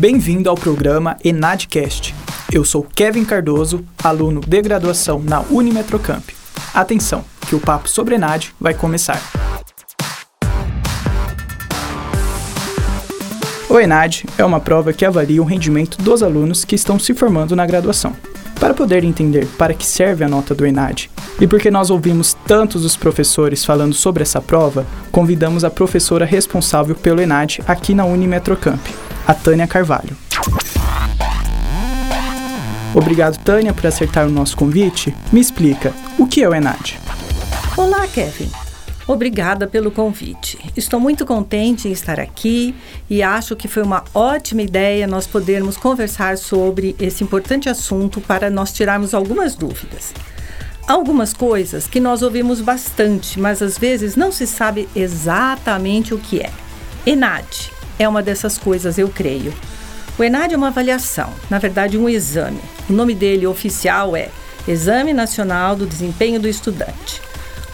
Bem-vindo ao programa Enadcast. Eu sou Kevin Cardoso, aluno de graduação na Unimetrocamp. Atenção, que o papo sobre Enad vai começar. O Enad é uma prova que avalia o rendimento dos alunos que estão se formando na graduação. Para poder entender para que serve a nota do ENAD e porque nós ouvimos tantos dos professores falando sobre essa prova, convidamos a professora responsável pelo ENAD aqui na Unimetrocamp, a Tânia Carvalho. Obrigado, Tânia, por acertar o nosso convite. Me explica, o que é o ENAD? Olá, Kevin. Obrigada pelo convite. Estou muito contente em estar aqui e acho que foi uma ótima ideia nós podermos conversar sobre esse importante assunto para nós tirarmos algumas dúvidas. Algumas coisas que nós ouvimos bastante, mas às vezes não se sabe exatamente o que é. ENAD é uma dessas coisas, eu creio. O ENAD é uma avaliação, na verdade, um exame. O nome dele oficial é Exame Nacional do Desempenho do Estudante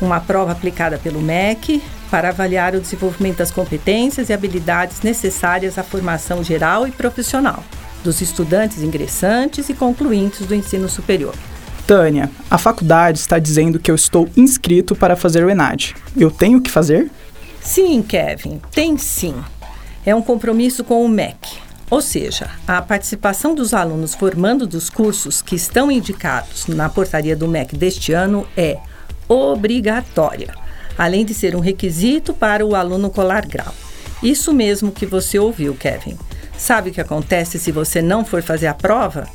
uma prova aplicada pelo MEC para avaliar o desenvolvimento das competências e habilidades necessárias à formação geral e profissional dos estudantes ingressantes e concluintes do ensino superior. Tânia, a faculdade está dizendo que eu estou inscrito para fazer o ENAD. Eu tenho que fazer? Sim, Kevin, tem sim. É um compromisso com o MEC, ou seja, a participação dos alunos formando dos cursos que estão indicados na portaria do MEC deste ano é obrigatória, além de ser um requisito para o aluno colar grau. Isso mesmo que você ouviu, Kevin. Sabe o que acontece se você não for fazer a prova?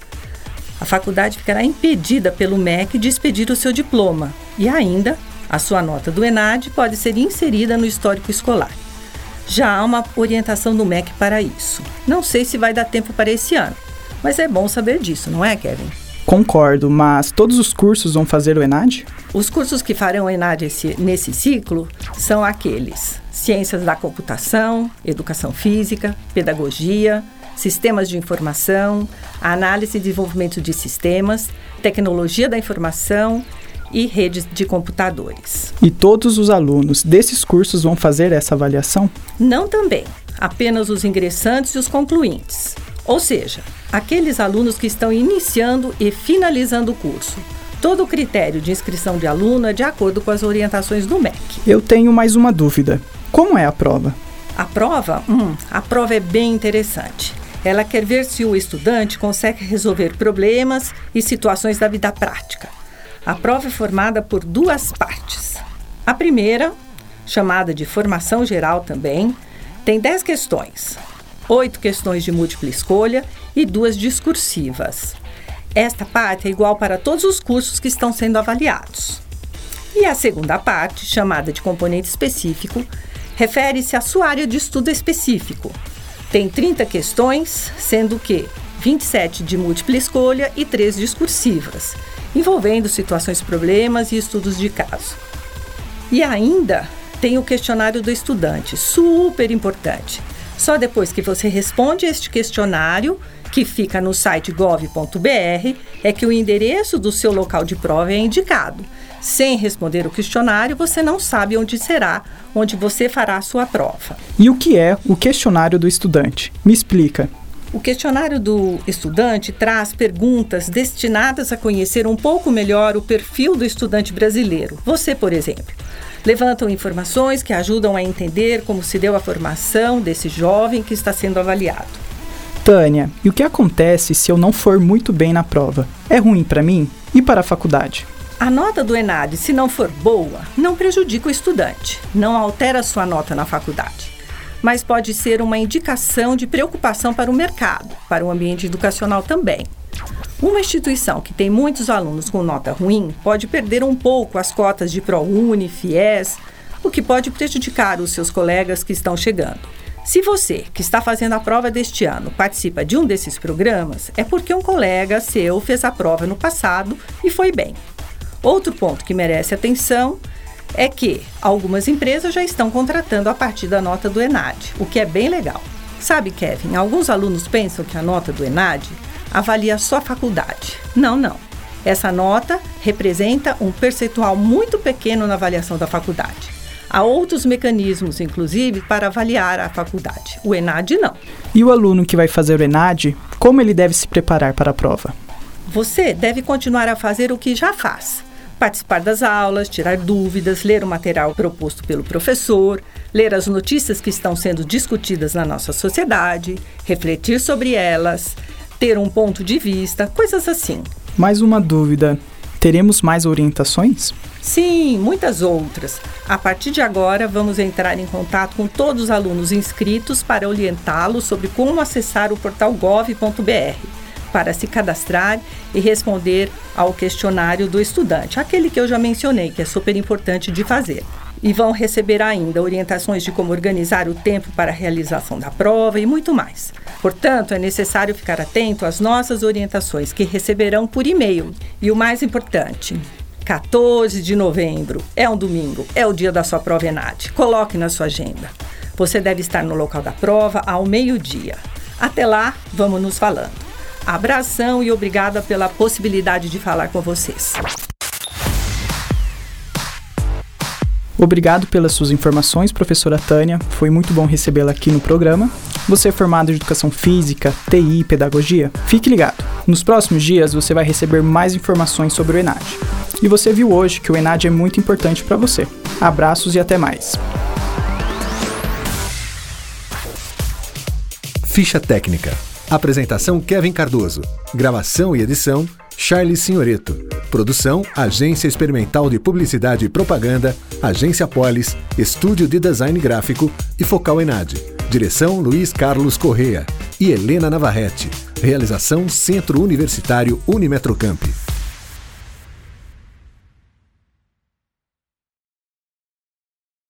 A faculdade ficará impedida pelo MEC de expedir o seu diploma e ainda a sua nota do ENAD pode ser inserida no histórico escolar. Já há uma orientação do MEC para isso. Não sei se vai dar tempo para esse ano, mas é bom saber disso, não é, Kevin? Concordo, mas todos os cursos vão fazer o ENAD? Os cursos que farão o ENAD esse, nesse ciclo são aqueles: Ciências da Computação, Educação Física, Pedagogia, Sistemas de Informação, Análise e Desenvolvimento de Sistemas, Tecnologia da Informação e Redes de Computadores. E todos os alunos desses cursos vão fazer essa avaliação? Não também, apenas os ingressantes e os concluintes. Ou seja, aqueles alunos que estão iniciando e finalizando o curso. Todo o critério de inscrição de aluno é de acordo com as orientações do MEC. Eu tenho mais uma dúvida. Como é a prova? A prova? Hum, a prova é bem interessante. Ela quer ver se o estudante consegue resolver problemas e situações da vida prática. A prova é formada por duas partes. A primeira, chamada de formação geral também, tem 10 questões oito questões de múltipla escolha e duas discursivas. Esta parte é igual para todos os cursos que estão sendo avaliados. E a segunda parte, chamada de componente específico, refere-se à sua área de estudo específico. Tem 30 questões, sendo que 27 de múltipla escolha e 3 discursivas, envolvendo situações, problemas e estudos de caso. E ainda tem o questionário do estudante, super importante, só depois que você responde este questionário, que fica no site gov.br, é que o endereço do seu local de prova é indicado. Sem responder o questionário, você não sabe onde será, onde você fará a sua prova. E o que é o questionário do estudante? Me explica. O questionário do estudante traz perguntas destinadas a conhecer um pouco melhor o perfil do estudante brasileiro. Você, por exemplo levantam informações que ajudam a entender como se deu a formação desse jovem que está sendo avaliado. Tânia, e o que acontece se eu não for muito bem na prova? É ruim para mim e para a faculdade? A nota do ENAD, se não for boa, não prejudica o estudante, não altera sua nota na faculdade, mas pode ser uma indicação de preocupação para o mercado, para o ambiente educacional também. Uma instituição que tem muitos alunos com nota ruim pode perder um pouco as cotas de ProUni, FIES, o que pode prejudicar os seus colegas que estão chegando. Se você, que está fazendo a prova deste ano, participa de um desses programas, é porque um colega seu fez a prova no passado e foi bem. Outro ponto que merece atenção é que algumas empresas já estão contratando a partir da nota do ENAD, o que é bem legal. Sabe, Kevin, alguns alunos pensam que a nota do ENAD avalia só a faculdade. Não, não. Essa nota representa um percentual muito pequeno na avaliação da faculdade. Há outros mecanismos, inclusive, para avaliar a faculdade. O ENAD não. E o aluno que vai fazer o ENAD, como ele deve se preparar para a prova? Você deve continuar a fazer o que já faz. Participar das aulas, tirar dúvidas, ler o material proposto pelo professor, ler as notícias que estão sendo discutidas na nossa sociedade, refletir sobre elas, ter um ponto de vista, coisas assim. Mais uma dúvida: teremos mais orientações? Sim, muitas outras. A partir de agora, vamos entrar em contato com todos os alunos inscritos para orientá-los sobre como acessar o portal gov.br para se cadastrar e responder ao questionário do estudante, aquele que eu já mencionei, que é super importante de fazer. E vão receber ainda orientações de como organizar o tempo para a realização da prova e muito mais. Portanto, é necessário ficar atento às nossas orientações que receberão por e-mail. E o mais importante, 14 de novembro, é um domingo, é o dia da sua prova ENAD. Coloque na sua agenda. Você deve estar no local da prova ao meio-dia. Até lá, vamos nos falando. Abração e obrigada pela possibilidade de falar com vocês. Obrigado pelas suas informações, professora Tânia. Foi muito bom recebê-la aqui no programa. Você é formado em Educação Física, TI e Pedagogia? Fique ligado. Nos próximos dias você vai receber mais informações sobre o ENAD. E você viu hoje que o ENAD é muito importante para você. Abraços e até mais. Ficha técnica. Apresentação Kevin Cardoso. Gravação e edição Charles Signoreto. Produção Agência Experimental de Publicidade e Propaganda, Agência Polis, Estúdio de Design Gráfico e Focal Enad. Direção Luiz Carlos Correa e Helena Navarrete. Realização Centro Universitário Unimetrocamp.